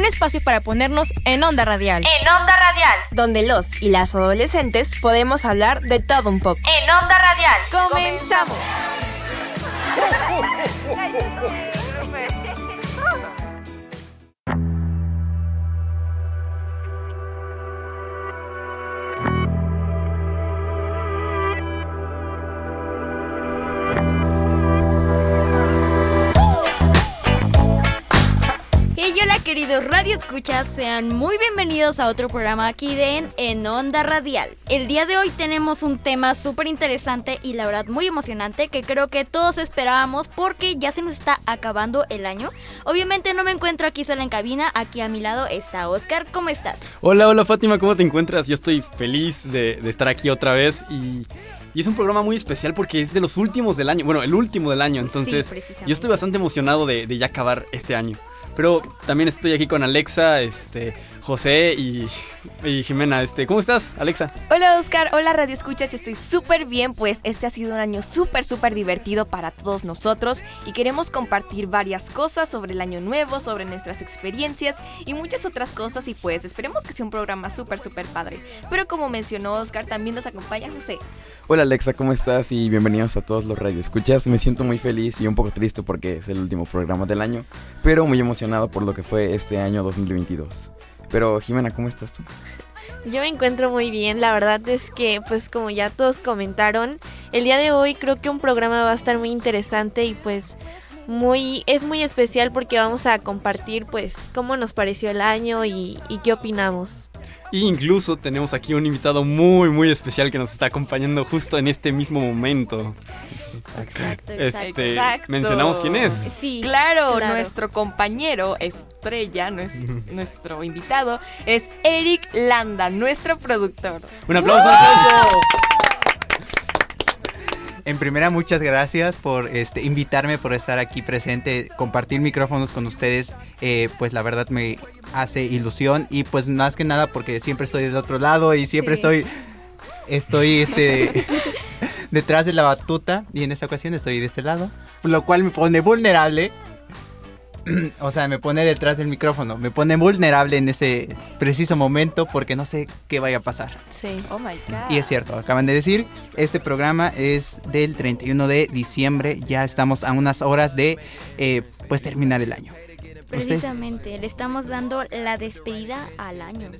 un espacio para ponernos en onda radial. En onda radial. Donde los y las adolescentes podemos hablar de todo un poco. En onda radial. Comenzamos. queridos Radio Escuchas, sean muy bienvenidos a otro programa aquí de En, Onda Radial. El día de hoy tenemos un tema súper interesante y la verdad muy emocionante que creo que todos esperábamos porque ya se nos está acabando el año. Obviamente no me encuentro aquí sola en cabina, aquí a mi lado está Oscar, ¿cómo estás? Hola, hola Fátima, ¿cómo te encuentras? Yo estoy feliz de, estar aquí otra vez y... Y es un programa muy especial porque es de los últimos del año. Bueno, el último del año. Entonces, yo estoy bastante emocionado de, de ya acabar este año. Pero también estoy aquí con Alexa, este, José y, Jimena. Este, ¿Cómo estás, Alexa? Hola, Oscar. Hola, Radio Escuchas. Yo estoy súper bien, pues este ha sido un año súper, súper divertido para todos nosotros y queremos compartir varias cosas sobre el año nuevo, sobre nuestras experiencias y muchas otras cosas y pues esperemos que sea un programa súper, súper padre. Pero como mencionó Oscar, también nos acompaña José. Hola Alexa, ¿cómo estás? Y bienvenidos a todos los Radio Escuchas. Me siento muy feliz y un poco triste porque es el último programa del año, pero muy emocionado por lo que fue este año 2022. Pero Jimena, ¿cómo estás tú? Yo me encuentro muy bien, la verdad es que pues como ya todos comentaron, el día de hoy creo que un programa va a estar muy interesante y pues muy es muy especial porque vamos a compartir pues cómo nos pareció el año y, y qué opinamos. Y incluso tenemos aquí un invitado muy muy especial que nos está acompañando justo en este mismo momento. Exacto, este, ¿Mencionamos quién es? Sí, claro, nuestro compañero estrella, nuestro invitado, es Eric Landa, nuestro productor. Un aplauso, un aplauso. En primera, muchas gracias por este, invitarme, por estar aquí presente, compartir micrófonos con ustedes. Eh, pues la verdad me hace ilusión y pues más que nada porque siempre estoy del otro lado y siempre estoy, estoy este, detrás de la batuta y en esta ocasión estoy de este lado, lo cual me pone vulnerable o sea, me pone detrás del micrófono, me pone vulnerable en ese preciso momento porque no sé qué vaya a pasar. Sí. Oh my God. Y es cierto, acaban de decir, este programa es del 31 de diciembre, ya estamos a unas horas de eh, pues terminar el año. Precisamente, le estamos dando la despedida al año.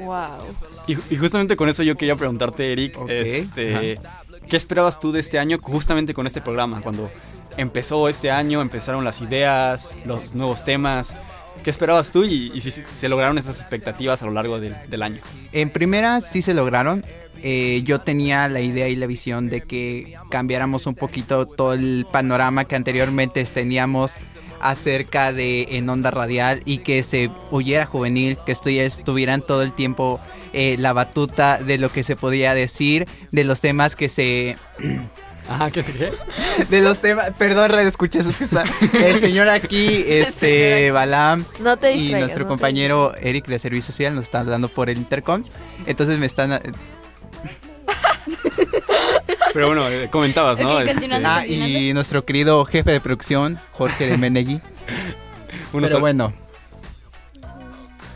Wow. Y, justamente con eso yo quería preguntarte, Eric, este, ¿qué esperabas tú de este año justamente con este programa? Cuando empezó este año, empezaron las ideas, los nuevos temas. ¿Qué esperabas tú y, si se lograron esas expectativas a lo largo del, año? En primera sí se lograron. Eh, yo tenía la idea y la visión de que cambiáramos un poquito todo el panorama que anteriormente teníamos acerca de en onda radial y que se huyera juvenil, que estuvieran todo el tiempo eh, la batuta de lo que se podía decir, de los temas que se Ajá, ¿qué se qué? De los temas, perdón, radio escucha eso que está. El señor aquí, este, Balam no te y nuestro compañero Eric de Servicio Social nos están hablando por el intercom. Entonces me están Pero bueno, eh, comentabas, ¿no? Este, ah, y nuestro querido jefe de producción, Jorge de Menegui. Pero bueno,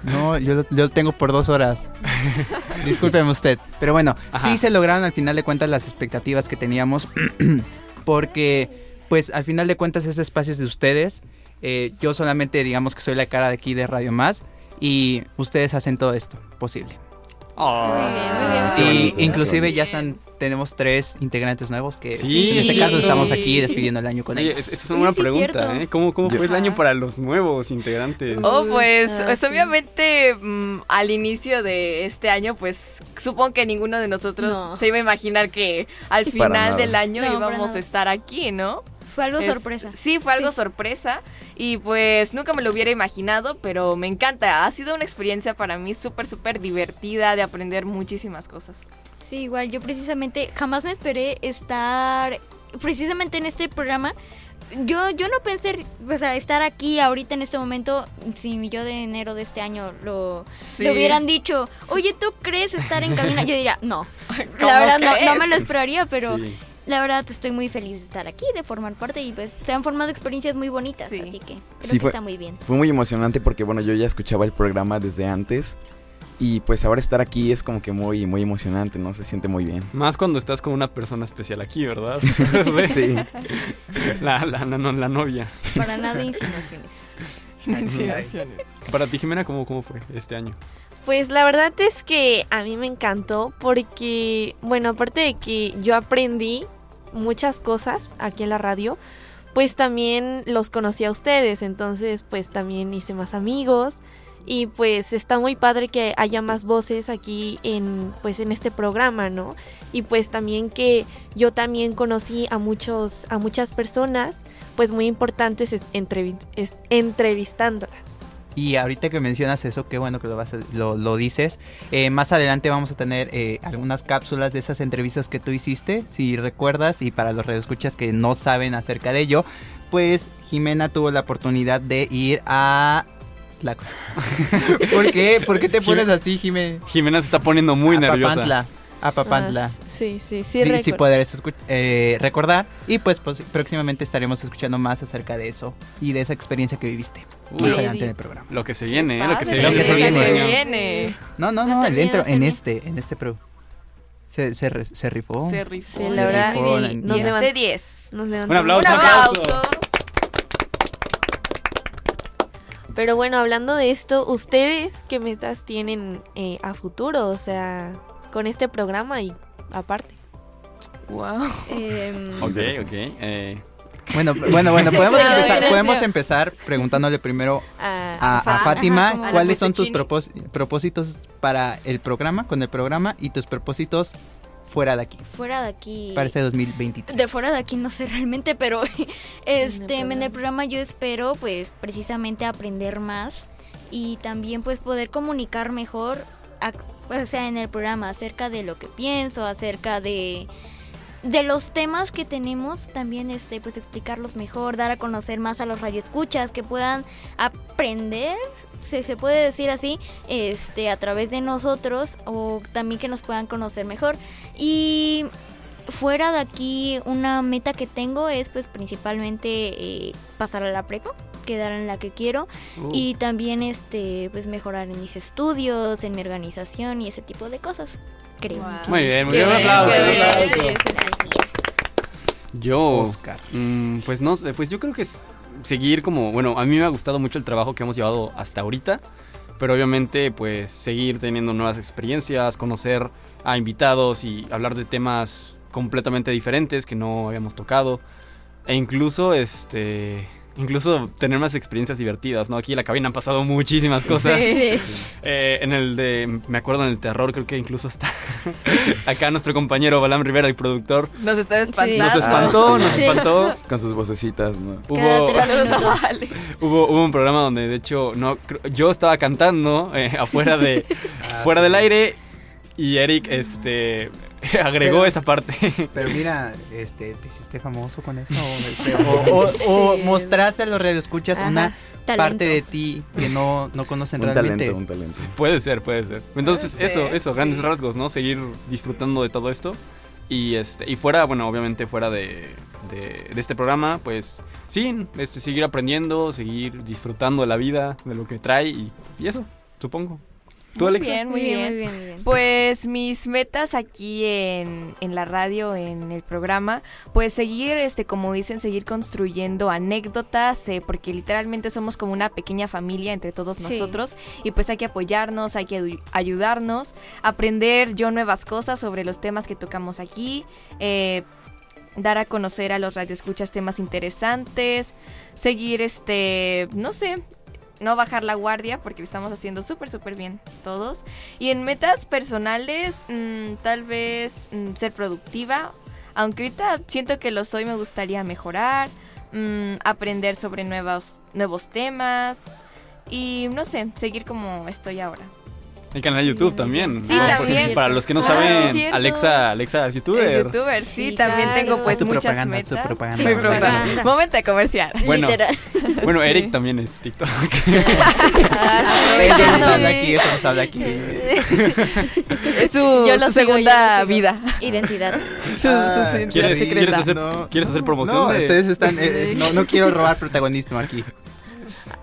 no, yo lo, tengo por dos horas. Discúlpeme usted. Pero bueno, sí se lograron al final de cuentas las expectativas que teníamos. porque, pues, al final de cuentas, este espacio es de ustedes. Eh, yo solamente, digamos que soy la cara de aquí de Radio Más. Y ustedes hacen todo esto posible. Oh. Y inclusive ya están, tenemos tres integrantes nuevos que en este caso estamos aquí despidiendo el año con ellos. Esa es una buena pregunta, ¿eh? ¿Cómo, cómo fue el año para los nuevos integrantes? Oh, pues, ah, pues obviamente mm, al inicio de este año, pues supongo que ninguno de nosotros se iba a imaginar que al final del año íbamos a estar aquí, ¿no? Fue algo sorpresa. Sí, fue algo sorpresa. Y pues nunca me lo hubiera imaginado, pero me encanta. Ha sido una experiencia para mí súper, súper divertida de aprender muchísimas cosas. Sí, igual yo precisamente jamás me esperé estar precisamente en este programa. Yo, yo no pensé o sea, estar aquí ahorita en este momento si yo de enero de este año lo, hubieran dicho, oye, ¿tú crees estar en cabina? Yo diría, no. La verdad no, no, me lo esperaría, pero la verdad estoy muy feliz de estar aquí, de formar parte y pues se han formado experiencias muy bonitas, así que creo sí, que está muy bien. Fue muy emocionante porque bueno, yo ya escuchaba el programa desde antes y pues ahora estar aquí es como que muy, muy emocionante, ¿no? Se siente muy bien. Más cuando estás con una persona especial aquí, ¿verdad? sí. La, la, la, la novia. Para nada insinuaciones. insinuaciones. Para ti, Jimena, ¿cómo, ¿cómo fue este año? Pues la verdad es que a mí me encantó porque, bueno, aparte de que yo aprendí muchas cosas aquí en la radio, pues también los conocí a ustedes, entonces pues también hice más amigos y pues está muy padre que haya más voces aquí en pues en este programa, ¿no? Y pues también que yo también conocí a muchos a muchas personas pues muy importantes entrevistándolas. Y ahorita que mencionas eso, qué bueno que lo, vas lo, dices. Eh, más adelante vamos a tener eh, algunas cápsulas de esas entrevistas que tú hiciste, si recuerdas, y para los radioescuchas que no saben acerca de ello, pues Jimena tuvo la oportunidad de ir a ¿Por qué? ¿Por qué te pones así, Jimena? Jimena se está poniendo muy a nerviosa. Papantla. A Papantla. Ah, sí, sí, sí. Sí, sí podrás eh, recordar. Y pues, próximamente estaremos escuchando más acerca de eso y de esa experiencia que viviste. Uy, adelante en el programa. Lo que se viene, ¿eh? Lo que se viene. Lo que se viene. No, no, no, dentro, en este, en este pro. Se, se, se rifó. Se rifó. Sí, la verdad, sí. Nos 10 de 10. Nos Un aplauso. Un aplauso. Pero bueno, hablando de esto, ¿ustedes qué metas tienen eh, a futuro? O sea, con este programa y aparte. Wow. Em, ok, ok. Eh. Bueno, bueno, bueno, podemos empezar, podemos empezar preguntándole primero a, Fátima cuáles son tus propósitos para el programa, con el programa y tus propósitos fuera de aquí. Fuera de aquí. Para este 2023. De fuera de aquí no sé realmente, pero este en el programa yo espero pues precisamente aprender más y también pues poder comunicar mejor o sea, en el programa acerca de lo que pienso, acerca de de los temas que tenemos también este pues explicarlos mejor, dar a conocer más a los radioescuchas que puedan aprender se, se puede decir así, este, a través de nosotros o también que nos puedan conocer mejor. Y fuera de aquí, una meta que tengo es pues principalmente eh, pasar a la prepa quedar en la que quiero uh. y también este pues mejorar en mis estudios, en mi organización y ese tipo de cosas. Creo. Muy bien, muy bien. Un aplauso. Yo, Oscar. Mm, pues no, pues yo creo que es seguir como, bueno, a mí me ha gustado mucho el trabajo que hemos llevado hasta ahorita, pero obviamente pues seguir teniendo nuevas experiencias, conocer a invitados y hablar de temas completamente diferentes que no habíamos tocado e incluso este incluso tener más experiencias divertidas, ¿no? Aquí en la cabina han pasado muchísimas cosas. Eh, en el de, me acuerdo en el terror, creo que incluso está acá nuestro compañero Balam Rivera, el productor. Nos está espantando. Nos espantó, nos espantó. Con sus vocecitas, ¿no? Hubo, hubo, un programa donde, de hecho, no, yo estaba cantando eh, afuera de, ah, fuera del aire y Eric, este agregó esa parte. Pero mira, este, ¿te hiciste famoso con eso? o, mostraste a los radioescuchas una parte de ti que no, no conocen un realmente. Talento, un talento. Puede ser, puede ser. Entonces, eso, eso, grandes rasgos, ¿no? Seguir disfrutando de todo esto. Y este, y fuera, bueno, obviamente fuera de, de, este programa, pues sí, este, seguir aprendiendo, seguir disfrutando de la vida, de lo que trae y, y eso, supongo. ¿Tú, muy Bien, muy bien. Pues mis metas aquí en, en, la radio, en el programa, pues seguir, este, como dicen, seguir construyendo anécdotas, eh, porque literalmente somos como una pequeña familia entre todos nosotros y pues hay que apoyarnos, hay que ayudarnos, aprender yo nuevas cosas sobre los temas que tocamos aquí, eh, dar a conocer a los radioescuchas temas interesantes, seguir, este, no sé, no bajar la guardia porque estamos haciendo súper, súper bien todos. Y en metas personales, mm, tal vez mm, ser productiva. Aunque ahorita siento que lo soy, me gustaría mejorar, mm, aprender sobre nuevos, nuevos temas y no sé, seguir como estoy ahora. El canal de YouTube también. Sí, también. Para los que no Ah, saben, sí, Alexa, Alexa es youtuber. Es youtuber, sí, Sí, también claro. tengo pues muchas propaganda, metas. propaganda. Sí, propaganda. propaganda. Momento de comercial. Bueno. Literal. Bueno, Eric también es TikTok. Eso no se habla aquí, eso no se habla aquí. Es su, Yo su segunda yo vida. Identidad. Ah, ¿Quieres- quieres hacer- No. ¿Quieres hacer promoción No, de- ustedes están. eh, eh, no, no quiero robar protagonismo aquí.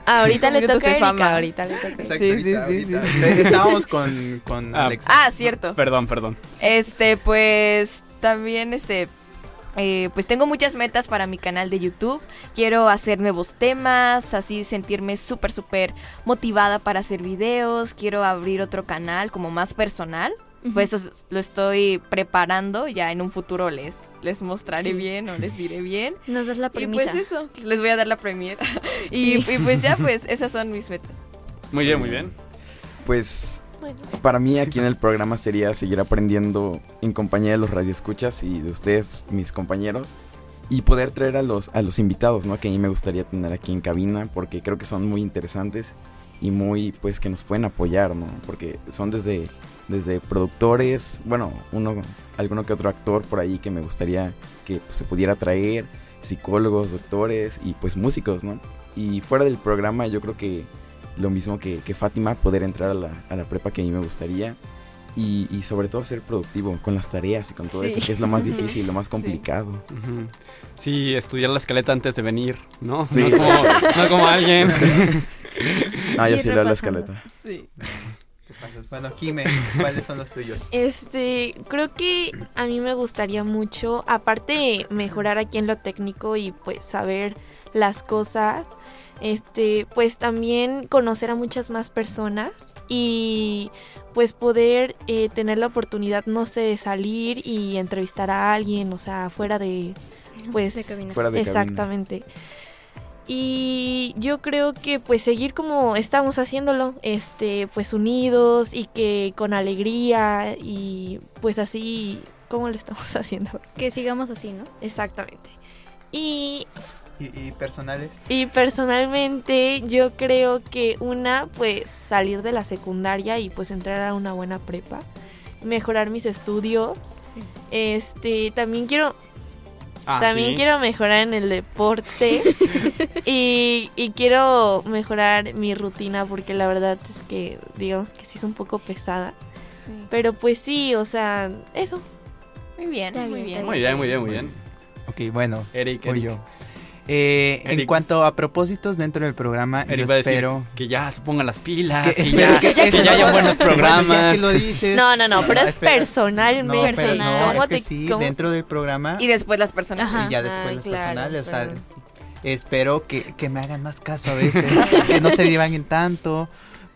Ahorita le toca a Erika, fama. ahorita le toca. Exacto, Sí, sí, ahorita- sí, Estábamos con, con Ah, Alexa. Ah, cierto. Perdón, perdón. Este, pues también este eh, pues tengo muchas metas para mi canal de YouTube. Quiero hacer nuevos temas, así sentirme súper, súper motivada para hacer videos. Quiero abrir otro canal como más personal. Pues eso lo estoy preparando. Ya en un futuro les, les mostraré Sí. bien o les diré bien. Nos das la Y premisa. pues eso, les voy a dar la premiere. y, y pues ya, pues esas son mis metas. Muy bien, muy bien. Pues Bueno. para mí aquí en el programa sería seguir aprendiendo en compañía de los radioescuchas y de ustedes, mis compañeros, y poder traer a los, a los invitados, ¿no? Que a mí me gustaría tener aquí en cabina, porque creo que son muy interesantes y muy, pues, que nos pueden apoyar, ¿no? Porque son desde, desde productores, bueno, uno, alguno que otro actor por ahí que me gustaría que pues, se pudiera traer, psicólogos, doctores y pues músicos, ¿no? Y fuera del programa yo creo que lo mismo que, que Fátima, poder entrar a la, a la prepa que a mí me gustaría. Y, y sobre todo ser productivo con las tareas y con todo Sí. eso, que es lo más difícil, lo más Sí. complicado. Ujú. Sí, estudiar la escaleta antes de venir, ¿no? Sí. No, como, no como alguien. Ah, yo sí leo la escaleta. Sí. ¿Qué pasa? Bueno, Jime, ¿cuáles son los tuyos? Este, creo que a mí me gustaría mucho, aparte de mejorar aquí en lo técnico y pues saber las cosas, este, pues también conocer a muchas más personas y pues poder eh, tener la oportunidad, no sé, de salir y entrevistar a alguien, o sea, fuera de, pues, De cabina. Fuera de cabina. Y yo creo que pues seguir como estamos haciéndolo, este, pues unidos y que con alegría y pues así como lo estamos haciendo. Que sigamos así, ¿no? Exactamente. Y, ¿Y, y personales? y personalmente yo creo que una pues salir de la secundaria y pues entrar a una buena prepa, mejorar mis estudios. Este, también quiero Ah, también sí. quiero mejorar en el deporte y, y quiero mejorar mi rutina porque la verdad es que digamos que sí es un poco pesada. Pero pues sí, o sea, eso. Muy bien, muy bien, Muy bien, muy bien, muy bien. Ok, bueno, Eric, voy Eric. yo. Eh, en cuanto a propósitos dentro del programa, Eric yo va a decir espero... que ya se pongan las pilas, que- ya, que- que ya hayan buenos Bueno, ya programas. que lo dices, No, no, no, pero es espera. personalmente. No, pero Personal. no, ¿Cómo es que te- sí, cómo- dentro del programa Y después las personas. Ajá. y ya después Ah, los claro, personales, o sea, espero que, que me hagan más caso a veces, que no se divaguen tanto,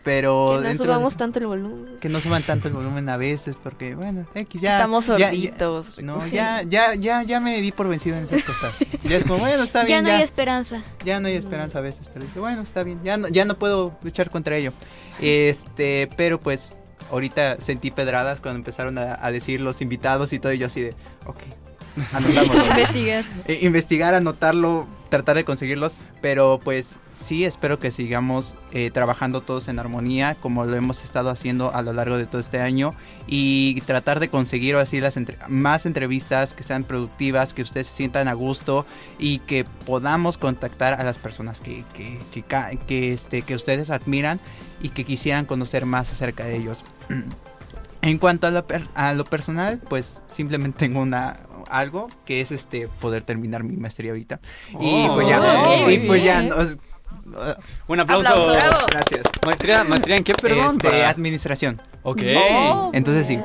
pero Que no subamos de- tanto el volumen. que no suban tanto el volumen a veces, porque bueno, X ya Estamos ya- ya- sorditos. no, ya, ya, ya, ya me di por vencido en esas cosas. Ya es como, bueno, está Ya bien, no ya, hay esperanza. ya no hay esperanza a veces, pero dije, bueno, está bien, ya no, ya no puedo luchar contra ello. Este, pero pues, ahorita sentí pedradas cuando empezaron a, a decir los invitados y todo, y yo así de, ok, anotámoslo. Investigar. Eh, investigar, anotarlo, tratar de conseguirlos, pero pues sí espero que sigamos eh, trabajando todos en armonía como lo hemos estado haciendo a lo largo de todo este año y tratar de conseguir así las entre- más entrevistas que sean productivas, que ustedes se sientan a gusto y que podamos contactar a las personas que, que, que, este, que ustedes admiran y que quisieran conocer más acerca de ellos. En cuanto a lo, per- a lo personal, pues simplemente tengo una algo que es este poder terminar mi maestría ahorita. y Oh, pues ya, ok, y pues ya, bien. no, es- Un aplauso. Aplauso, gracias. Maestría, maestría en qué, perdón. Este, Para- administración. Ok. Oh. Entonces sí,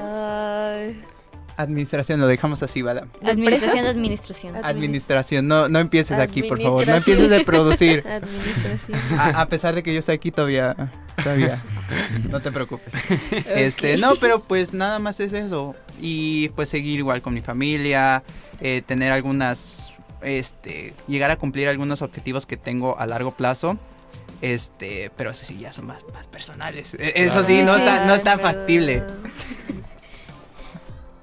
administración, lo dejamos así, ¿vale? Administración de administración. Admi- Administración, no, no empieces aquí, por favor, no empieces de producir. Administración. A, a pesar de que yo estoy aquí todavía, todavía, no te preocupes. Este, no, pero pues nada más es eso. Y pues seguir igual con mi familia, eh, tener algunas, este, llegar a cumplir algunos objetivos que tengo a largo plazo. Este, pero eso sí ya son más, más personales. E- Eso sí, no está, no es tan factible.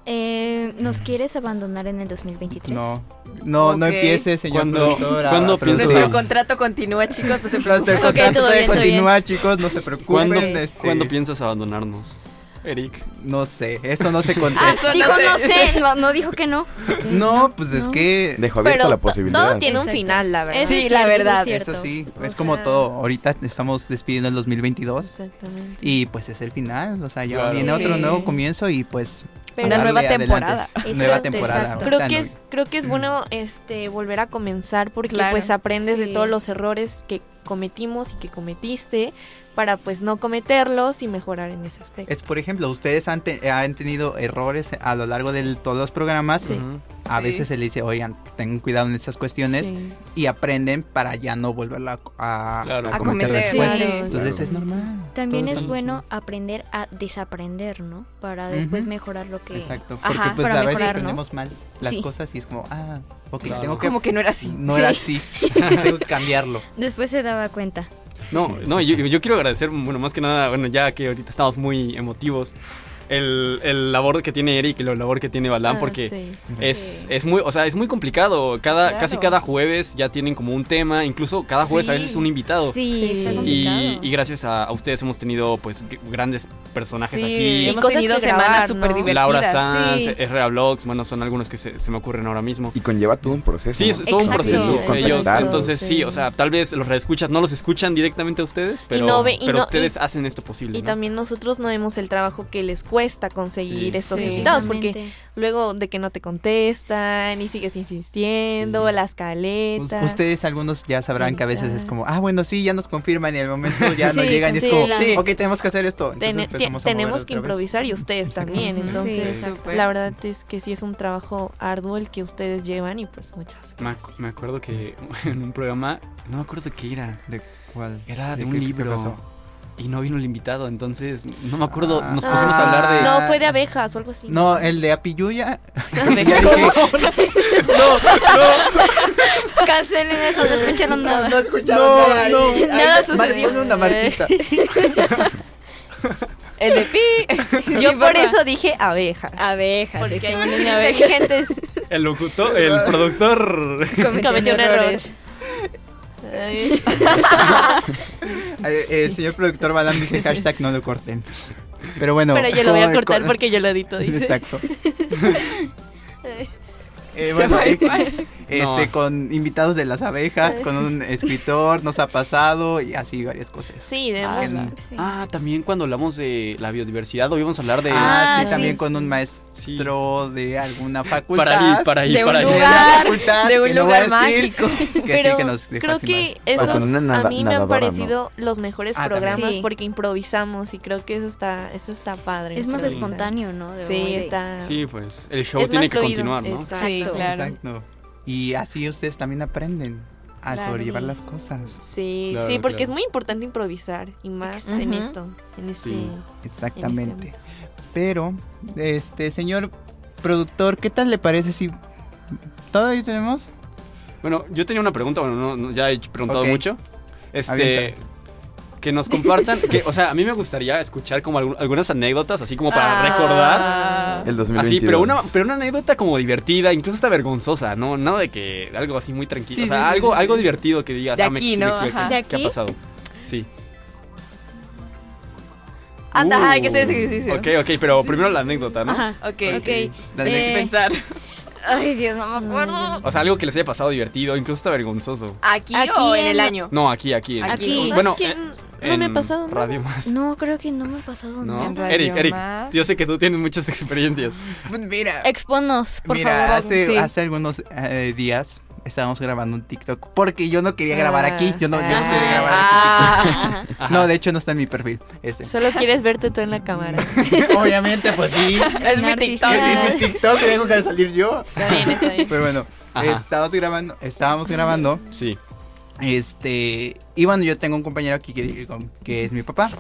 Eh, ¿Nos quieres abandonar en el 2023? No, no, no empiece, señor ¿Cuándo- productor. cuándo piensa-. Nuestro contrato continúa, chicos, no se Nuestro contrato todo todavía bien, todo continúa, chicos, no se preocupen. ¿Cuándo, este, cuándo piensas abandonarnos? Eric. No sé, eso no se Ah, contesta. Dijo no sé, no, no dijo que no. No, pues es que Dejó abierta Pero la posibilidad. todo tiene un Exacto. final, la verdad. Sí, es la es verdad. cierto. eso sí, O es como todo. Ahorita estamos despidiendo el 2022 Exactamente. y pues es el final, o sea, ya Claro. viene otro nuevo comienzo y pues Pero Una nueva temporada. Nueva Exacto, temporada. exacto. Creo que es creo que es bueno este volver a comenzar porque Claro. pues aprendes Sí. de todos los errores que cometimos y que cometiste para pues no cometerlos y mejorar en ese aspecto. Es, por ejemplo, ustedes han, te- han tenido errores a lo largo de todos los programas. Sí. A Sí. veces se le dice, oigan, tengan cuidado en estas cuestiones Sí. y aprenden para ya no volverlo a, a- Claro. a A cometer cometer, después. sí. Entonces Claro. es normal. También Todos es bueno aprender a desaprender, ¿no? Para después mejorar lo que... Exacto. Ajá, Porque pues para a veces aprendemos mal las Sí. cosas y es como, ah, ok, Claro. tengo que... Como que no era así. No era así. tengo que cambiarlo. Después se daba cuenta. No, no, yo, yo quiero agradecer, bueno, más que nada, bueno, ya que ahorita estamos muy emotivos, el, el labor que tiene Eric y la labor que tiene Balam, Ah, porque sí. es, es muy, o sea, es muy complicado. Cada, Claro. Casi cada jueves ya tienen como un tema, incluso cada jueves a veces un invitado. Sí, Sí. está Y- gracias a, a ustedes hemos tenido pues grandes personajes Sí, aquí. hemos cosas tenido semanas súper ¿no? divertidas. Laura Sanz, sí. Herrera Vlogs, bueno, son algunos que se, se me ocurren ahora mismo. Y conlleva todo un proceso. Sí, es un proceso. Sí, Ellos, entonces sí. Sí. o sea, tal vez los reescuchas no los escuchan directamente a ustedes, pero, no ve- y pero no- ustedes y- hacen esto posible. Y ¿no? también nosotros no vemos el trabajo que les cuesta conseguir Sí. estos Sí. invitados, porque luego de que no te contestan y sigues insistiendo, Sí. las caletas. Ustedes algunos ya sabrán que a veces es como, ah, bueno, sí, ya nos confirman y al momento ya no llegan y es sí, como, sí. ok, tenemos que hacer esto. Mover tenemos que vez. improvisar y ustedes también, entonces la verdad es que sí es un trabajo arduo el que ustedes llevan y pues muchas Me, gracias. ac- me acuerdo que en un programa, no me acuerdo de qué era, ¿De cuál? era de, ¿De un qué- qué libro pasó? Y no vino el invitado, entonces no me acuerdo, Ah. nos pusimos a hablar de... No, fue de abejas o algo así. No, el de Apiyuya. Cancelen eso, no escucharon nada. No escucharon No, nada. no. ahí. Nada vale, sucedió. pon una marquita. El de pi. Yo por eso dije abeja. Abejas. Porque hay abejas. inteligentes El locutor, el productor... cometió un error. Eh, El señor productor Balam dice hashtag no lo corten. Pero bueno. Pero yo lo voy a cortar porque yo lo edito, dice. Exacto. Eh, bueno, eh, este, No. con invitados de las abejas, con un escritor, nos ha pasado y así varias cosas. Sí, de Ah, verdad. Sí. Ah, también cuando hablamos de la biodiversidad, hoy vamos a hablar de... Ah, sí, sí. también con un maestro de alguna facultad. para ahí, para ahí, de un para la lugar, facultad, de un no lugar mágico. Que sí, Pero que nos dejó creo que esos una nada- a mí me han parecido los mejores Ah, programas Sí. porque improvisamos y creo que eso está eso está padre. Es más espontáneo, ¿no? De Sí, está. Sí, pues el show tiene que continuar, ¿no? Exacto. Sí, claro. Exacto. Y así ustedes también aprenden a Claro. sobrellevar las cosas. Sí, Claro, sí, porque claro. es muy importante improvisar y más en esto, en este. Sí. Exactamente. Pero, este, señor productor, ¿qué tal le parece si... ¿Todavía tenemos? Bueno, yo tenía una pregunta, bueno, no, no, ya he preguntado mucho. Este, Avienta. Que nos compartan, que, o sea, a mí me gustaría escuchar como algu- algunas anécdotas, así como para recordar. Ah. El 2022. Así, pero una, pero una anécdota como divertida, incluso hasta vergonzosa, ¿no? Nada de que algo así muy tranquilo. Sí, o sea, sí, sí, algo, sí, algo divertido que digas. De ah, me- aquí, me ¿no? Ajá. ¿De ¿Qué ha aquí? pasado? Sí. Anda, Uh, hay que hacer ese ejercicio. Ok, ok, pero primero la anécdota, ¿no? Ajá. Ok. Ok. Dale. Eh, Pensar. Ay, Dios, no me acuerdo. O sea, algo que les haya pasado divertido, incluso hasta vergonzoso. ¿Aquí, Aquí o en en- el año? No, aquí, aquí. en- Aquí. Bueno, Es que eh, no me ha en pasado nada. Radio más. No, creo que no me ha pasado ¿No? nada. En Radio Eric, Eric, Más. yo sé que tú tienes muchas experiencias. Pues mira, Exponos, por mira, favor. hace, sí. hace algunos eh, días estábamos grabando un TikTok porque yo no quería grabar aquí. Yo no, yo no soy de grabar aquí. Ah. No, de hecho no está en mi perfil. Este. Solo quieres verte tú en la cámara. Obviamente, pues sí. es mi. TikTok. Es mi TikTok, tengo que salir yo. Está bien, está bien. Pero bueno, estábamos grabando, estábamos grabando. Sí. Este, y bueno, yo tengo un compañero aquí que, que es mi papá,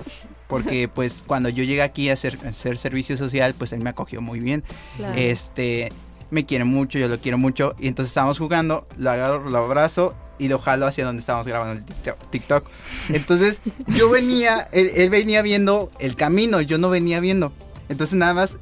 porque pues cuando yo llegué aquí a hacer, a hacer servicio social, pues él me acogió muy bien. Claro. Este, me quiere mucho, yo lo quiero mucho, y entonces estábamos jugando, lo agarro, lo abrazo y lo jalo hacia donde estábamos grabando el TikTok-. Entonces yo venía, él, venía viendo el camino, yo no venía viendo. Entonces nada más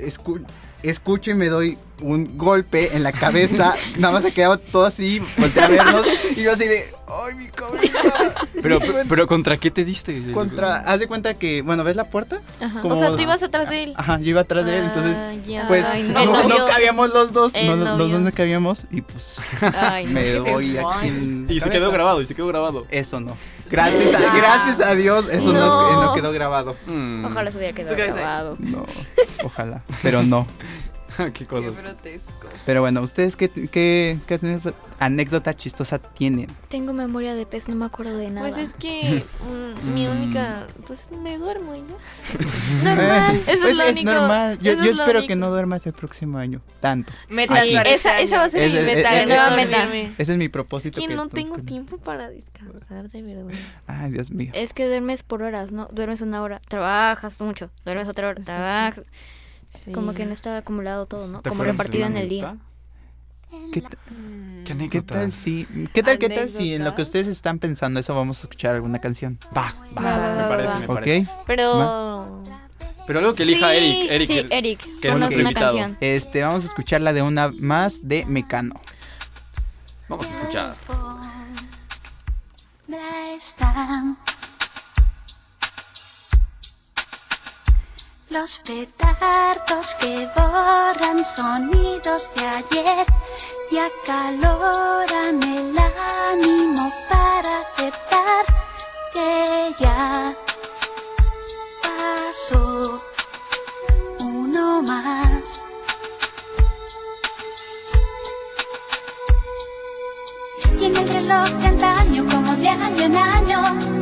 escucho y me doy un golpe en la cabeza. Nada más se quedaba todo así, volteé a vernos. Y yo así de, ¡ay, mi cabeza! Pero, pero, ¿contra qué te diste? Contra, haz de cuenta que, bueno, ¿ves la puerta? o sea, tú ibas atrás de él. Ajá, yo iba atrás de él, entonces, ah, pues, no, no, cabíamos los dos, no, los dos no cabíamos, y pues, Ay, me doy aquí en Y se quedó grabado, y se quedó grabado. Eso no. Gracias a, gracias a Dios, eso no, no quedó grabado. Mm. Ojalá se hubiera quedado grabado. No, ojalá, pero no. qué cosas. Pero bueno, ¿ustedes qué, qué, anécdota chistosa tienen? Tengo memoria de pez, no me acuerdo de nada. Pues es que mm, mi única. Pues me duermo y normal. Eso es, pues lo único. normal. Yo, yo espero que no duermas el próximo año. Tanto. Meta. esa, esa va a ser mi meta. Ese es mi propósito. Es que, no tengo tiempo para descansar, de verdad. Ay, Dios mío. Es que duermes por horas, ¿no? Duermes una hora, trabajas mucho, duermes otra hora, trabajas. Como que no está acumulado todo, ¿no? Como repartido en el día. ¿Qué, ¿Qué, tal si, qué tal, qué tal si en lo que ustedes están pensando eso vamos a escuchar alguna canción? Va, va, me parece, me parece. Pero Pero algo que elija Eric, Eric, sí, Eric, que es una canción. Este, vamos a escuchar la de una más de Mecano. Vamos a escuchar. Los petardos que borran sonidos de ayer y acaloran el ánimo para aceptar que ya pasó uno más. Tiene el reloj de antaño como de año en año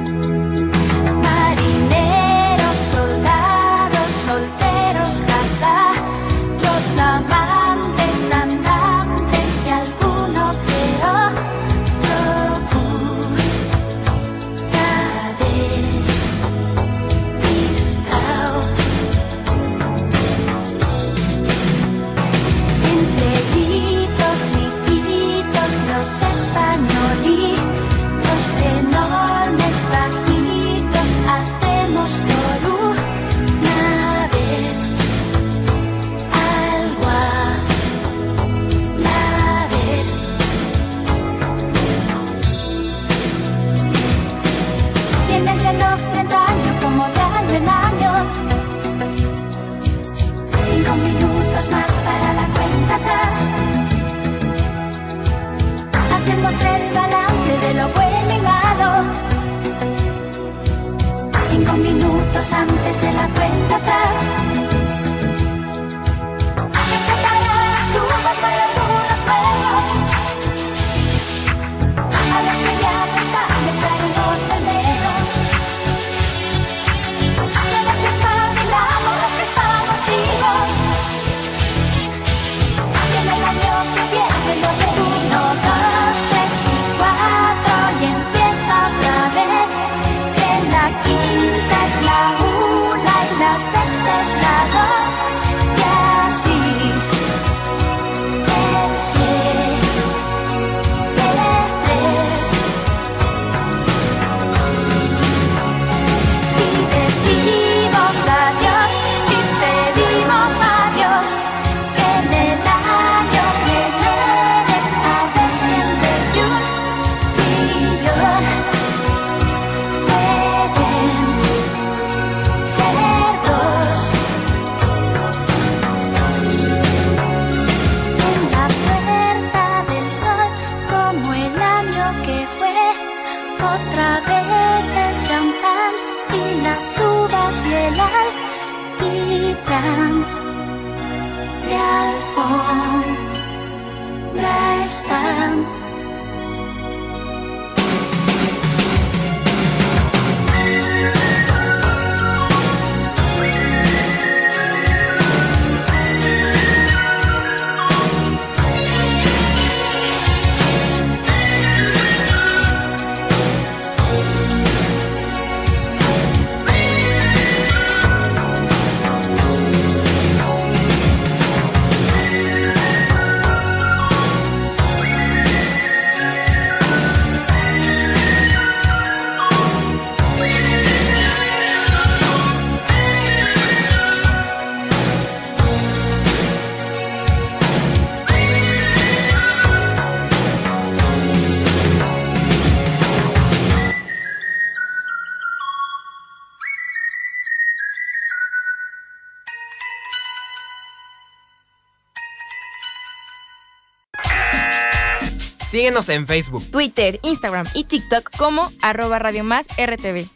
Síguenos en Facebook, Twitter, Instagram y TikTok como arroba Radio Más RTV.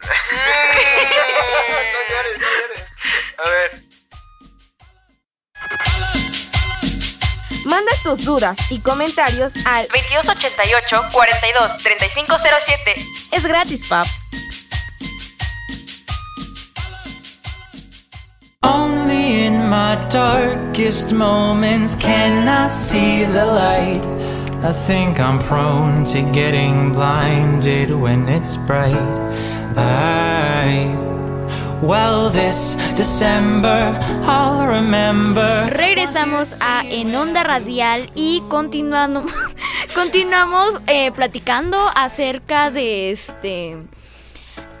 A ver. Manda tus dudas y comentarios al 2288 42 3507. Es gratis, paps. Only in my darkest moments can I see the light. I think I'm prone to getting blinded when it's bright. Regresamos a En Onda Radial y continuando, continuamos eh, platicando acerca de este.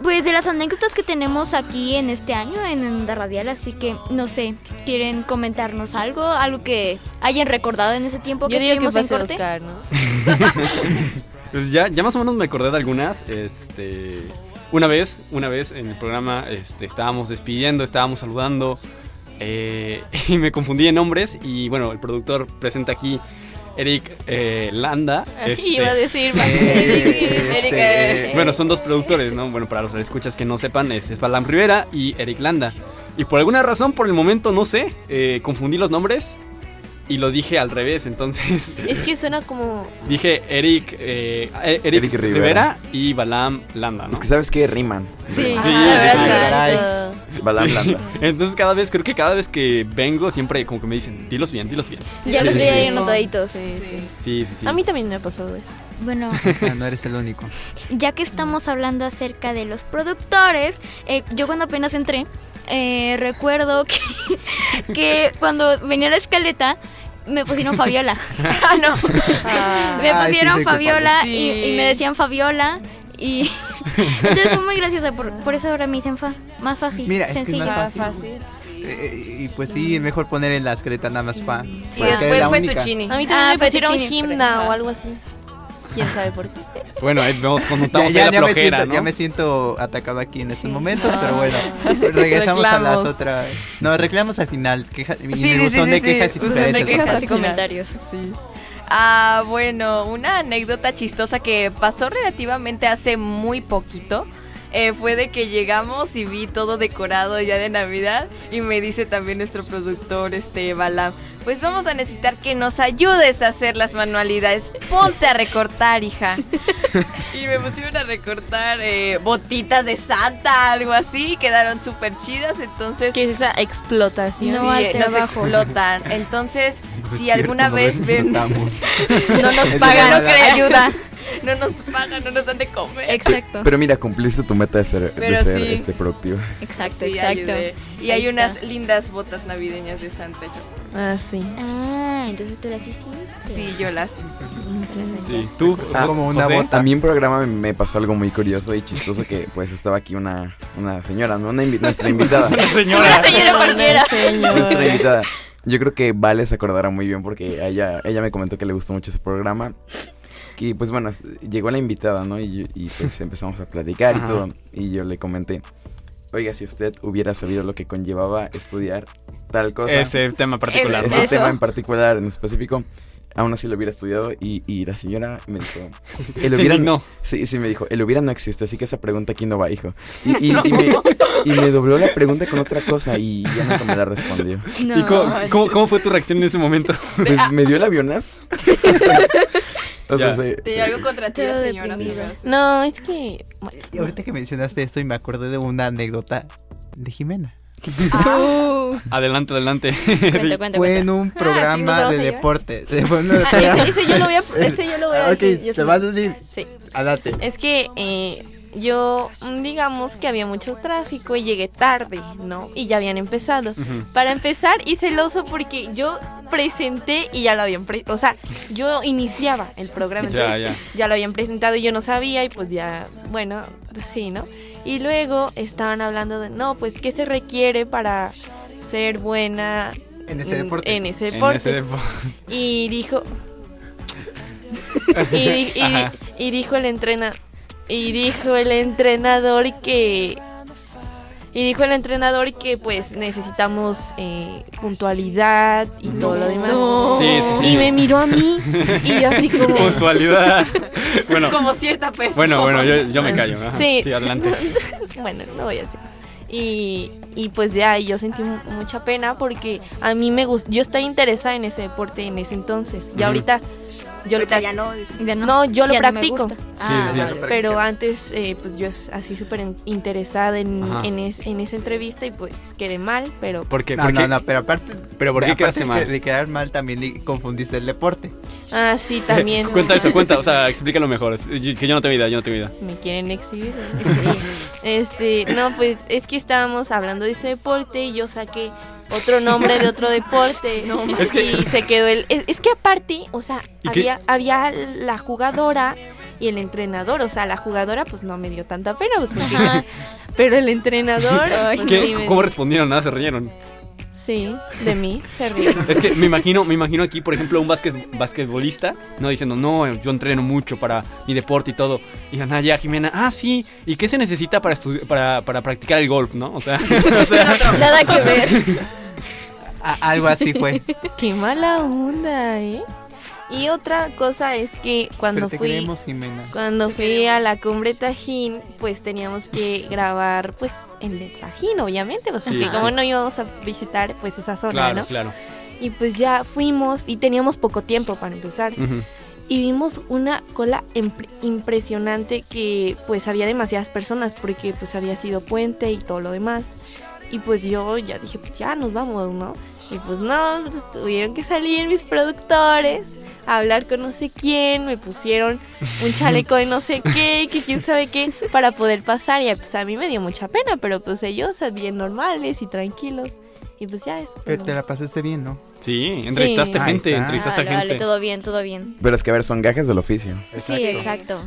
Pues de las anécdotas que tenemos aquí en este año en Onda Radial, así que no sé, ¿quieren comentarnos algo? Algo que hayan recordado en ese tiempo Yo que estuvimos en corte. Oscar, ¿no? Pues ya, ya más o menos me acordé de algunas. Este. Una vez, una vez en el programa este, estábamos despidiendo, estábamos saludando. eh, y me confundí en nombres. Y bueno, el productor presenta aquí Eric eh, Landa. este, Iba a decir Este, eh, Bueno, son dos productores, ¿no? Bueno, para los escuchas que no sepan, es, es Balam Rivera y Eric Landa. Y por alguna razón, por el momento, no sé, eh, confundí los nombres y lo dije al revés. Entonces, Es que suena como. dije Eric, eh, Eric, Eric Rivera. Rivera. y Balam Landa, ¿no? Es que sabes que riman. Sí, Sí, la sí, verdad, sí. sí. Balam Landa. Entonces cada vez, creo que cada vez que vengo siempre como que me dicen, dilos bien, dilos bien. Ya los vi ahí anotaditos. Sí, sí. Sí, sí, sí. A mí también me ha pasado eso. Bueno, Ah, No eres el único. ya que estamos hablando acerca de los productores, eh, yo cuando apenas entré, eh, recuerdo que, que cuando venía la escaleta me pusieron Fabiola. Ah, no. me Ay, sí pusieron Fabiola y, me decían Fabiola. Y entonces fue muy gracioso, por, por eso ahora me dicen fa, más fácil, Mira, es que es sencillo. más Ah, fácil. Eh, y pues sí, mejor poner en la esqueleta nada más fa. Y después fue única. Tuccini. A mí también Ah, me pusieron. Himna o algo así. ¿Quién sabe por qué? Bueno, Ya, contamos ya- la ya me flojera, siento, ¿no? ya me siento atacado aquí en estos Sí. momentos, pero Ah. bueno, regresamos a las otras. No, reclamos al final. Queja, y Sí, en el sí, buzón sí, de sí, quejas y buzón de sugerencias. quejas y comentarios. Sí. Ah, bueno, una anécdota chistosa que pasó relativamente hace muy poquito. Eh, fue de que llegamos y vi todo decorado ya de Navidad y me dice también nuestro productor, este Balam, pues vamos a necesitar que nos ayudes a hacer las manualidades. Ponte a recortar, hija. y me pusieron a recortar eh, botitas de Santa, algo así, quedaron súper chidas, entonces... ¿Qué es esa explotación? No sí, al nos trabajo. explotan. Entonces, No si cierto, alguna no vez ven, no nos pagan, no mala- crean. Ayuda. No nos pagan, no nos dan de comer. Exacto. Pero mira, cumpliste tu meta de ser, de ser sí. este productivo. Exacto, Sí, exacto. ayudé. Y Ahí hay unas lindas botas navideñas de Santa hechas por Ah, sí. Ah, entonces tú las hiciste. Sí, yo las hice. Sí, tú, Ah, como una José? bota. A mí en programa me, me pasó algo muy curioso y chistoso que pues estaba aquí una, una señora, ¿no? Una invi- nuestra invitada. Señora. Señora cualquiera. nuestra invitada. Yo creo que Vale se acordará muy bien porque ella, ella me comentó que le gustó mucho ese programa. Y pues bueno, llegó la invitada, ¿no? Y, y, pues empezamos a platicar y todo. Y yo le comenté, oiga, si usted hubiera sabido lo que conllevaba estudiar tal cosa, Ese tema particular, ese ¿no? Eso. tema en particular, en específico, aún así lo hubiera estudiado. Y, y la señora me dijo, el hubiera, indignó. Sí, sí, me dijo, el hubiera no existe, así que esa pregunta aquí no va, hijo. Y, y- y me, y me dobló la pregunta con otra cosa y ya nunca me la respondió. ¿Y cómo, cómo- cómo fue tu reacción en ese momento? Pues me dio el avionazo. o sea, ¿Tenía se- algo contra ti, señora? No, es que. Ahorita que mencionaste esto y me acordé de una anécdota de Jimena. Adelante, adelante. cuenta, cuenta, Fue en un Ah, sí, programa de deporte. Ah, ese, ese yo lo voy a, ese yo lo voy a Ah, ok, decir. ¿te vas a decir? Sí. Adelante. Es que eh, yo, mm, digamos que había mucho tráfico y llegué tarde, ¿no? Y ya habían empezado. Para empezar, y celoso porque yo presenté y ya lo habían pre- o sea, yo iniciaba el programa, Ya, entonces ya. ya lo habían presentado y yo no sabía y pues ya, bueno, sí, ¿no? Y luego estaban hablando de, no, pues, ¿qué se requiere para ser buena En ese deporte. En ese En deporte. ese Y dijo. y, di- y di- Ajá. y dijo el entrena y dijo el entrenador que Y dijo el entrenador que pues necesitamos eh, puntualidad y todo lo demás. No. Sí, sí, sí. Y me miró a mí y yo así como... Puntualidad. bueno. Como cierta persona. Bueno, bueno, yo, yo me callo. Ajá. Sí. sí, adelante. bueno, no voy a decir. Y, y pues ya, yo sentí mucha pena porque a mí me gusta, yo estaba interesada en ese deporte en ese entonces. Y ahorita yo Ahorita ya no, ya no, no, yo lo ya practico. gusta. Ah, sí. vale. Pero antes, eh, pues yo es- así súper in- interesada en, en, es- en esa entrevista y pues quedé mal, pero ¿Por qué? No, ¿Por no, no, pero aparte. ¿Pero por qué quedaste mal? De quedar mal también di- confundiste el deporte. ah, sí, también. cuenta eso, cuenta, o sea, explícalo mejor. Que yo no tengo idea, yo no tengo idea. Me quieren exhibir. Este, no, pues es que estábamos hablando de ese deporte y yo saqué otro nombre de otro deporte Es que- y se quedó el es, es que aparte, o sea, había había la jugadora y el entrenador, o sea, la jugadora pues no me dio tanta pena, pues porque- pero el entrenador pues, ¿Qué? sí, me- ¿Cómo respondieron? Nada, se rieron. Sí, de mí se. Es que me imagino, me imagino aquí, por ejemplo, un basquet, basquetbolista, no diciendo, no, yo entreno mucho para mi deporte y todo. Y Anaya, Jimena, ah, sí, ¿y qué se necesita para, para, para practicar el golf, no? O sea, o sea, Nada que ver. A- algo así fue. Qué mala onda, ¿eh? Y otra cosa es que cuando fui. Cuando fui a la cumbre Tajín, pues teníamos que grabar pues en el Tajín, obviamente, pues Sí, porque sí. como no íbamos a visitar pues esa zona, claro, ¿no? claro. Y pues ya fuimos y teníamos poco tiempo para empezar. Y vimos una cola impre- impresionante que pues había demasiadas personas porque pues había sido puente y todo lo demás. Y pues yo ya dije, pues ya nos vamos, ¿no? Y pues no, tuvieron que salir mis productores a hablar con no sé quién, me pusieron un chaleco de no sé qué, que quién sabe qué, para poder pasar. Y pues a mí me dio mucha pena, pero pues ellos bien normales y tranquilos. Y pues ya eso. Pero te la pasaste bien, ¿no? Sí, entrevistaste Sí. gente, entrevistaste Vale, vale, gente. todo bien, todo bien. Pero es que, a ver, son gajes del oficio. Sí, exacto.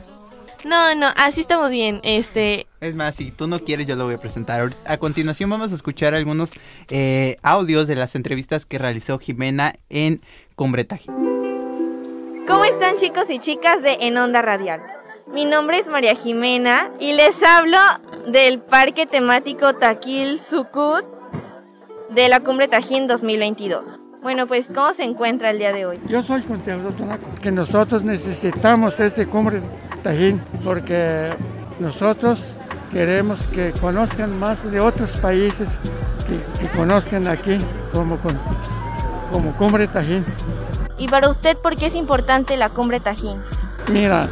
No, no, así estamos bien. Este, Es más, si tú no quieres, yo lo voy a presentar. A continuación vamos a escuchar algunos eh, audios de las entrevistas que realizó Jimena en Cumbre Tajín. ¿Cómo están chicos y chicas de En Onda Radial? Mi nombre es María Jimena y les hablo del Parque Temático Taquil Sucut de la Cumbre Tajín 2022. Bueno, pues, ¿cómo se encuentra el día de hoy? Yo soy consejero Tonaco, que nosotros necesitamos ese cumbre Tajín porque nosotros queremos que conozcan más de otros países, que, que conozcan aquí como, como cumbre Tajín. Y para usted, ¿por qué es importante la Cumbre Tajín? Mira,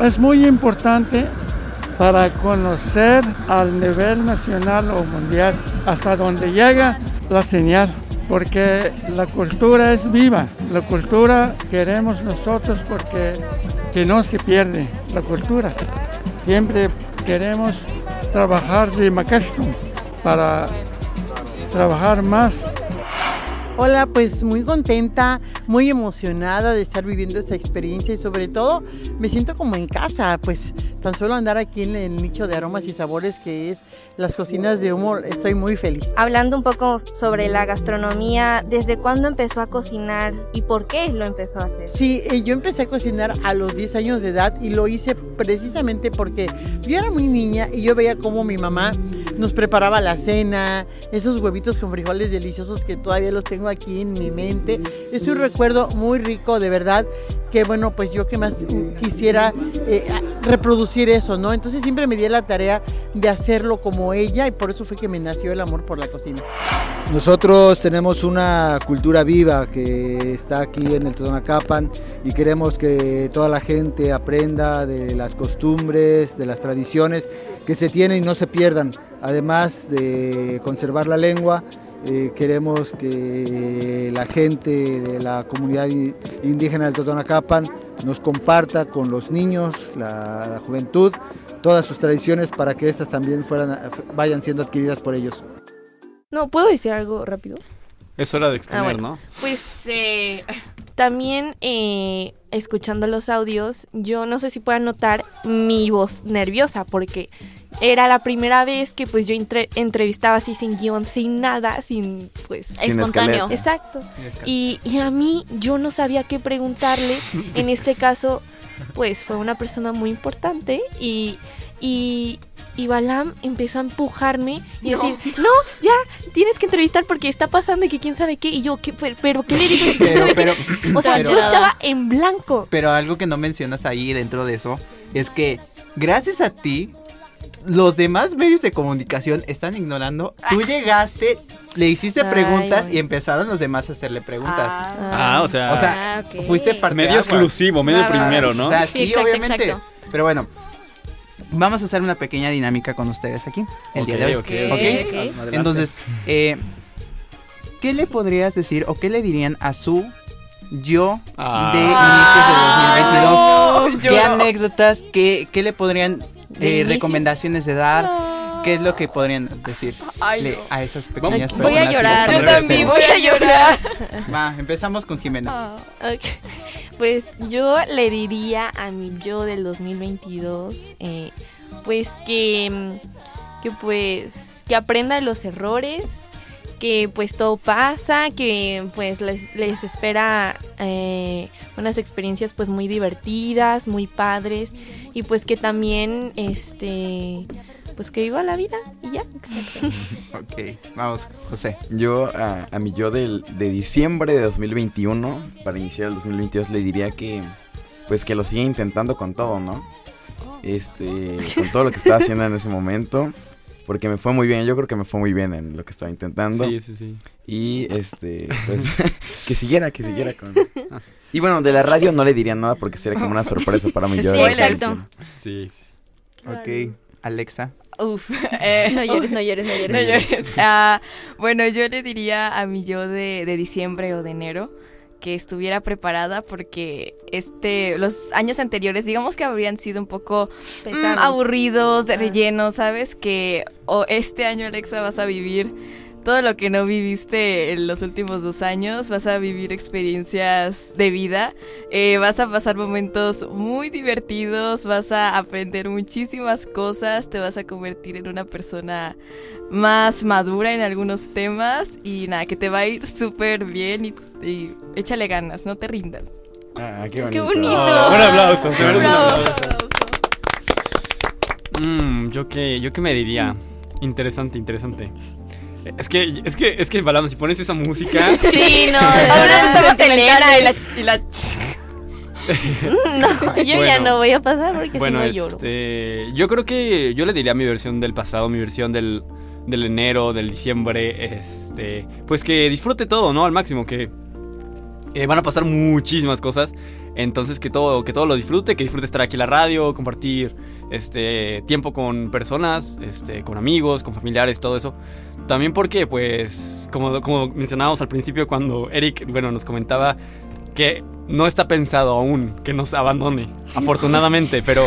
es muy importante para conocer al nivel nacional o mundial hasta donde llega la señal, porque la cultura es viva, la cultura queremos nosotros porque que no se pierde la cultura. Siempre queremos trabajar de Macastum para trabajar más Hola, pues muy contenta, muy emocionada de estar viviendo esta experiencia y sobre todo me siento como en casa, pues tan solo andar aquí en el nicho de aromas y sabores que es las cocinas de humor, estoy muy feliz. Hablando un poco sobre la gastronomía, ¿desde cuándo empezó a cocinar y por qué lo empezó a hacer? Sí, eh, yo empecé a cocinar a los 10 años de edad y lo hice precisamente porque yo era muy niña y yo veía cómo mi mamá nos preparaba la cena, esos huevitos con frijoles deliciosos que todavía los tengo aquí en mi mente. Es un recuerdo muy rico, de verdad, que bueno, pues yo que más quisiera eh, reproducir eso, ¿no? Entonces siempre me di la tarea de hacerlo como ella y por eso fue que me nació el amor por la cocina. Nosotros tenemos una cultura viva que está aquí en el Totonacapan y queremos que toda la gente aprenda de las costumbres, de las tradiciones que se tienen y no se pierdan. Además de conservar la lengua, eh, queremos que la gente de la comunidad indígena del Totonacapan nos comparta con los niños, la, la juventud, todas sus tradiciones para que estas también fueran, vayan siendo adquiridas por ellos. No, ¿puedo decir algo rápido? Es hora de Ah, exponer, bueno. ¿no? Pues eh, también eh, escuchando los audios, yo no sé si puedan notar mi voz nerviosa porque era la primera vez que pues yo entre- entrevistaba así sin guion, sin nada, sin pues... Sin Espontáneo. Exacto. Y, y a mí yo no sabía qué preguntarle. En este caso pues fue una persona muy importante y, y, y Balam empezó a empujarme y decir, no, ya, tienes que entrevistar porque está pasando y que quién sabe qué. Y yo, ¿qué, pero, ¿qué le digo? Pero, pero, o sea, pero- yo estaba en blanco. Pero algo que no mencionas ahí dentro de eso es que gracias a ti los demás medios de comunicación están ignorando. Tú llegaste, le hiciste Ay, preguntas y empezaron los demás a hacerle preguntas. Ah, o sea, O sea, Ah, fuiste parte medio exclusivo, medio primero, ¿no? O sea, Sí, sí, exacto, obviamente. exacto. Pero bueno, vamos a hacer una pequeña dinámica con ustedes aquí el día de hoy. Ok, ok, ¿ok? ok. Adelante. Entonces, eh, ¿qué le podrías decir o qué le dirían a su yo Ah. de inicios de 2022? ¿Qué anécdotas, qué, qué le podrían, ¿De eh, recomendaciones de dar? ¿Qué es lo que podrían decirle a esas pequeñas Vamos- Voy a personas? llorar. Yo también voy a llorar. Va, empezamos con Jimena. Ok. Pues yo le diría a mi yo del 2022, eh, pues que, mm, que pues que aprenda de los errores, que pues todo pasa, que pues les, les espera eh, unas experiencias pues muy divertidas, muy padres y pues que también este pues que viva la vida y ya. Ok, vamos, José. Yo a, a mi yo del, de diciembre de 2021, para iniciar el 2022, le diría que pues que lo siga intentando con todo, ¿no? Este, con todo lo que estaba haciendo en ese momento, porque me fue muy bien, yo creo que me fue muy bien en lo que estaba intentando. Sí, sí, sí. Y este, pues que siguiera, que siguiera con... Y bueno, de la radio no le diría nada porque sería como una sorpresa para mi yo. Sí, exacto. 2021. Sí. Ok, Alexa. Uf. eh, No llores, no llores, no no llores. llores. Ah, bueno, yo le diría a mi yo de, de diciembre o de enero que estuviera preparada porque este los años anteriores digamos que habrían sido un poco mm, Pesados. aburridos de Ah. relleno sabes que o este año Alexa vas a vivir todo lo que no viviste en los últimos dos años vas a vivir experiencias de vida eh, vas a pasar momentos muy divertidos vas a aprender muchísimas cosas te vas a convertir en una persona más madura en algunos temas y nada, que te va a ir súper bien y, y échale ganas, no te rindas. Ah, qué bonito. Qué bonito. Oh, un aplauso, te un aplauso. Mm, yo qué, yo qué me diría. Interesante, interesante. Es que, es que, es que, Balano, si pones esa música. Sí, no, Ahora estamos estamos Elena y la, y la No, yo ya no voy a pasar porque bueno, si no lloro. este, yo creo que yo le diría mi versión del pasado, mi versión del, del enero, del diciembre, este, pues que disfrute todo, ¿no? Al máximo, que eh, van a pasar muchísimas cosas, entonces que todo, que todo lo disfrute, que disfrute estar aquí en la radio, compartir, este, tiempo con personas, este, con amigos, con familiares, todo eso. También porque, pues, como, como mencionábamos al principio cuando Eric, bueno, nos comentaba que no está pensado aún que nos abandone, afortunadamente, pero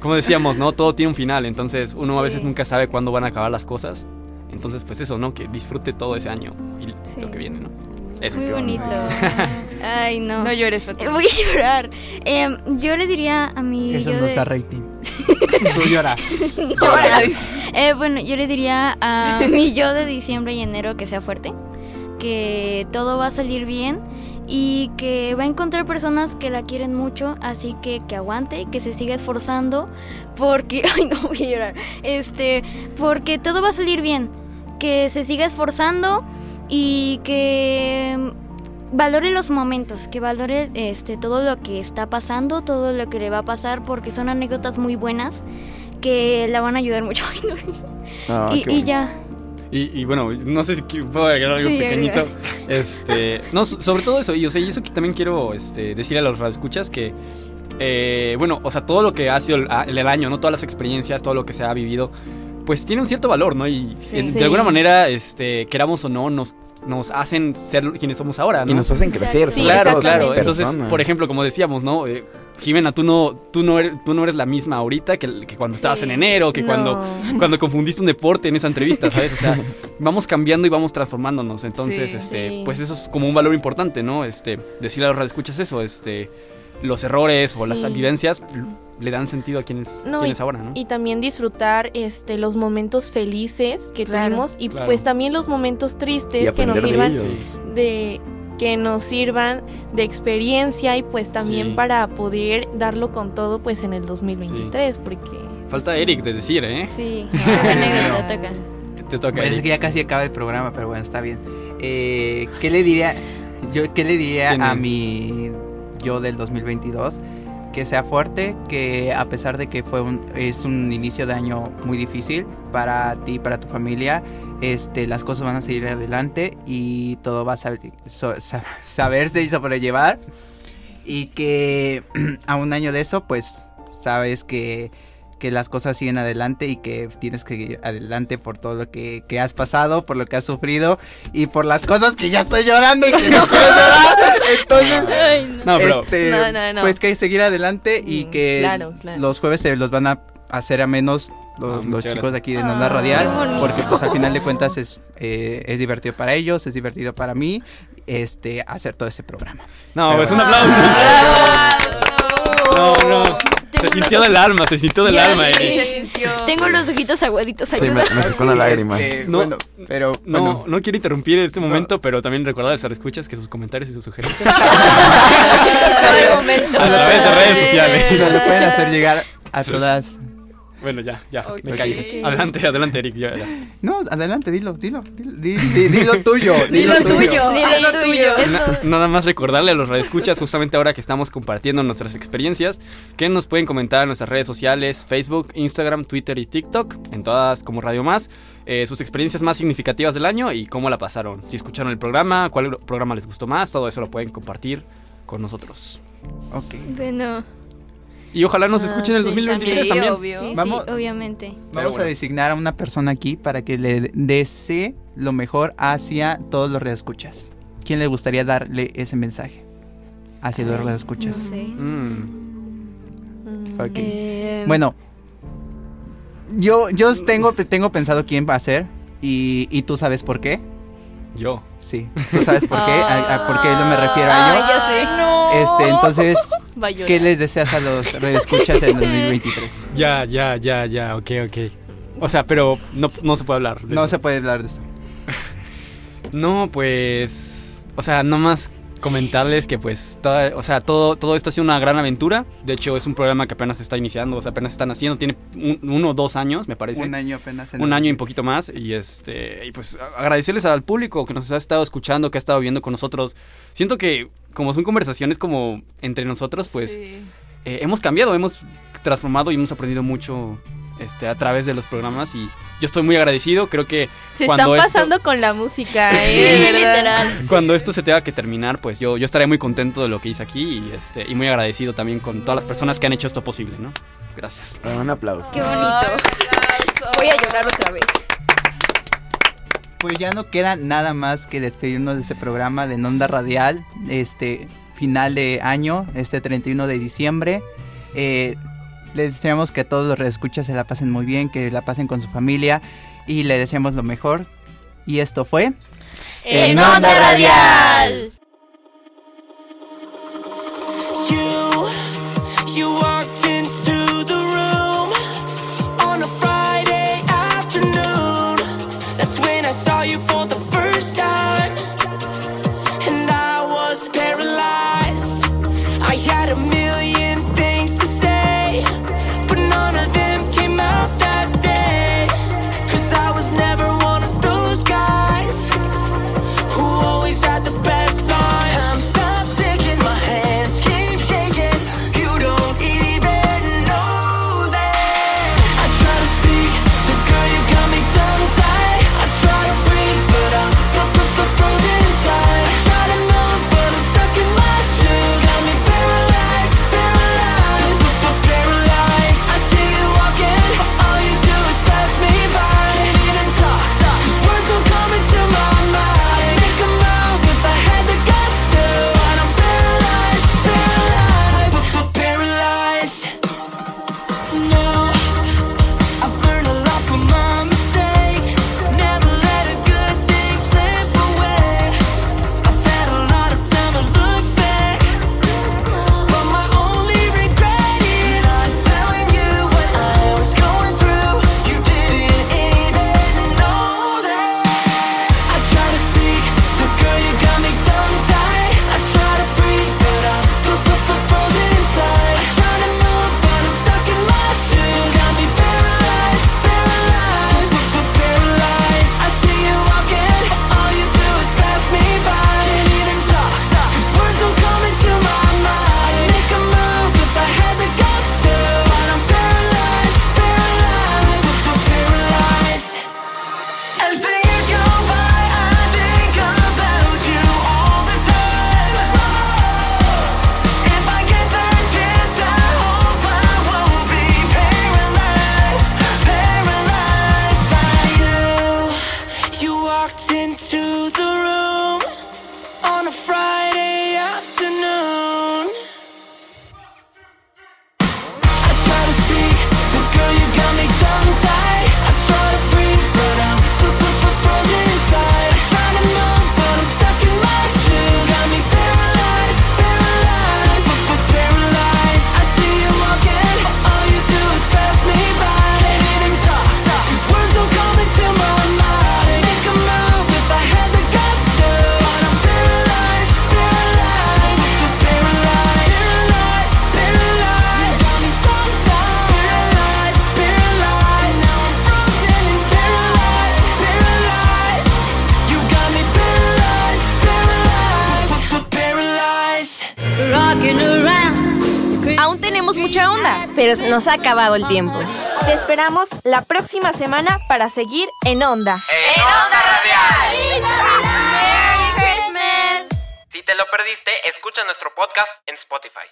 como decíamos, ¿no? Todo tiene un final, entonces uno a veces Sí. nunca sabe cuándo van a acabar las cosas. Entonces, pues eso, ¿no? Que disfrute todo ese año y Sí. lo que viene, ¿no? Eso. Muy bonito. Ay, no. No llores, Fatima. Voy a llorar. Em, yo le diría a mi Eso yo no de- da rating. Tú llora. Llora. Eh, bueno, yo le diría a mi yo de diciembre y enero que sea fuerte, que todo va a salir bien y que va a encontrar personas que la quieren mucho, así que que aguante, que se siga esforzando, porque, ay no voy a llorar, este, porque todo va a salir bien, que se siga esforzando y que valore los momentos, que valore este todo lo que está pasando, todo lo que le va a pasar, porque son anécdotas muy buenas que la van a ayudar mucho. Ah, y, ya. Y, y bueno, no sé si puedo agregar algo Sí, pequeñito. agrega. Este, no, so- sobre todo eso, y, o sea, y eso que también quiero este, decir a los radioescuchas que, eh, bueno, o sea, todo lo que ha sido el, año, ¿no? Todas las experiencias, todo lo que se ha vivido, pues tiene un cierto valor, ¿no? Y Sí. de alguna manera, este, queramos o no, nos, nos hacen ser quienes somos ahora, ¿no? Y nos hacen crecer. Sí, claro, claro. Entonces, por ejemplo, como decíamos, ¿no? Eh, Jimena, tú no, tú no eres, tú no eres la misma ahorita que, que cuando estabas en enero, que No. cuando, cuando confundiste un deporte en esa entrevista, ¿sabes? O sea, vamos cambiando y vamos transformándonos. Entonces, Sí. este, Sí. pues eso es como un valor importante, ¿no? Este, decirle a los escuchas eso, este, los errores o las Sí. vivencias le dan sentido a quienes, No, quienes ahora, ¿no? Y también disfrutar este los momentos felices que Claro, tuvimos y claro. pues también los momentos tristes que nos de sirvan de que nos sirvan de experiencia y pues también Sí. para poder darlo con todo pues en el 2023 porque Falta Eric de decir, ¿eh? Sí, no, te toca. Te toca. Pues es Eric. que ya casi acaba el programa, pero bueno, está bien. Eh, ¿Qué le diría? Yo, ¿qué le diría a mi yo del 2022? Que sea fuerte, que a pesar de que fue un, es un inicio de año muy difícil para ti, para tu familia, este, las cosas van a seguir adelante y todo va a saber- so- sa- saberse y sobrellevar. Y que a un año de eso, pues sabes que, que las cosas siguen adelante y que tienes que ir adelante por todo lo que, que has pasado, por lo que has sufrido y por las cosas que ya estoy llorando y que no quiero llorar. Entonces, No, pero- este, No, no, no. pues que seguir adelante y que claro, claro. los jueves se los van a hacer a menos los, Ah, los chicos de aquí de Nanda Ah, Radial, porque pues al final de cuentas es, eh, es divertido para ellos, es divertido para mí, este, hacer todo ese programa. No, Pero es un bueno. aplauso. No, no. Se sintió del alma, se sintió del alma, Eric. Tengo los ojitos aguaditos. Sí, ayuda. me, me sacó una lágrima. Este, No, bueno, pero No, bueno. no quiero interrumpir en este momento, pero también recordar a los escuchas que sus comentarios y sus sugerencias Todo el momento. a través de redes sociales. Nos lo pueden hacer llegar a todas. Bueno, ya, ya, me callo. Adelante, adelante, Eric. ya, ya. No, adelante, dilo, dilo, dilo, di- di- dilo tuyo, dilo, Dilo tuyo. tuyo. Dilo tuyo. Na- nada más recordarle a los radioescuchas, justamente ahora que estamos compartiendo nuestras experiencias, que nos pueden comentar en nuestras redes sociales, Facebook, Instagram, Twitter y TikTok, en todas como Radio Más, eh, sus experiencias más significativas del año y cómo la pasaron. Si escucharon el programa, cuál programa les gustó más, todo eso lo pueden compartir con nosotros. Ok. Bueno. Y ojalá nos escuchen en el sí, también. obvio. Vamos- sí, obviamente. Vamos a designar a una persona aquí para que le desee lo mejor hacia todos los radioescuchas. ¿Quién le gustaría darle ese mensaje hacia los No radioescuchas? sé. Mm. Ok. Eh, Bueno, yo, yo tengo, tengo pensado quién va a ser y, y tú sabes por qué. Yo. Sí, tú sabes por qué, a, a por qué yo me refiero a Ah, ello. ya sé. No. Este, entonces. ¿qué les deseas a los radioescuchas del 2023? Ya, ya, ya, ya, ok, ok. O sea, pero no, no se puede hablar. de No eso. se puede hablar de eso. No, pues. O sea, nomás comentarles que pues toda- o sea, todo, todo esto ha sido una gran aventura. De hecho, es un programa que apenas se está iniciando, o sea, apenas están haciendo, tiene un- uno o dos años, me parece. Un año apenas. en Un el- año y un poquito más. Y este. Y pues agradecerles al público que nos ha estado escuchando, que ha estado viendo con nosotros. Siento que como son conversaciones como entre nosotros, pues Sí. eh, hemos cambiado, hemos transformado y hemos aprendido mucho este, a través de los programas. Y yo estoy muy agradecido. Creo que Se cuando están esto- pasando con la música, eh, literal. cuando esto se tenga que terminar, pues yo, yo estaré muy contento de lo que hice aquí y, este, y muy agradecido también con todas las personas que han hecho esto posible, ¿no? Gracias. Un aplauso. Qué bonito. Voy a llorar otra vez. Pues ya no queda nada más que despedirnos de ese programa de Onda Radial, este final de año, este 31 de diciembre. Eh, les deseamos que todos los reescuchas se la pasen muy bien, que la pasen con su familia y le deseamos lo mejor. Y esto fue En Onda Radial. Nos ha acabado el tiempo. Te esperamos la próxima semana para seguir en Onda. En Onda Radial. Si te lo perdiste, escucha nuestro podcast en Spotify.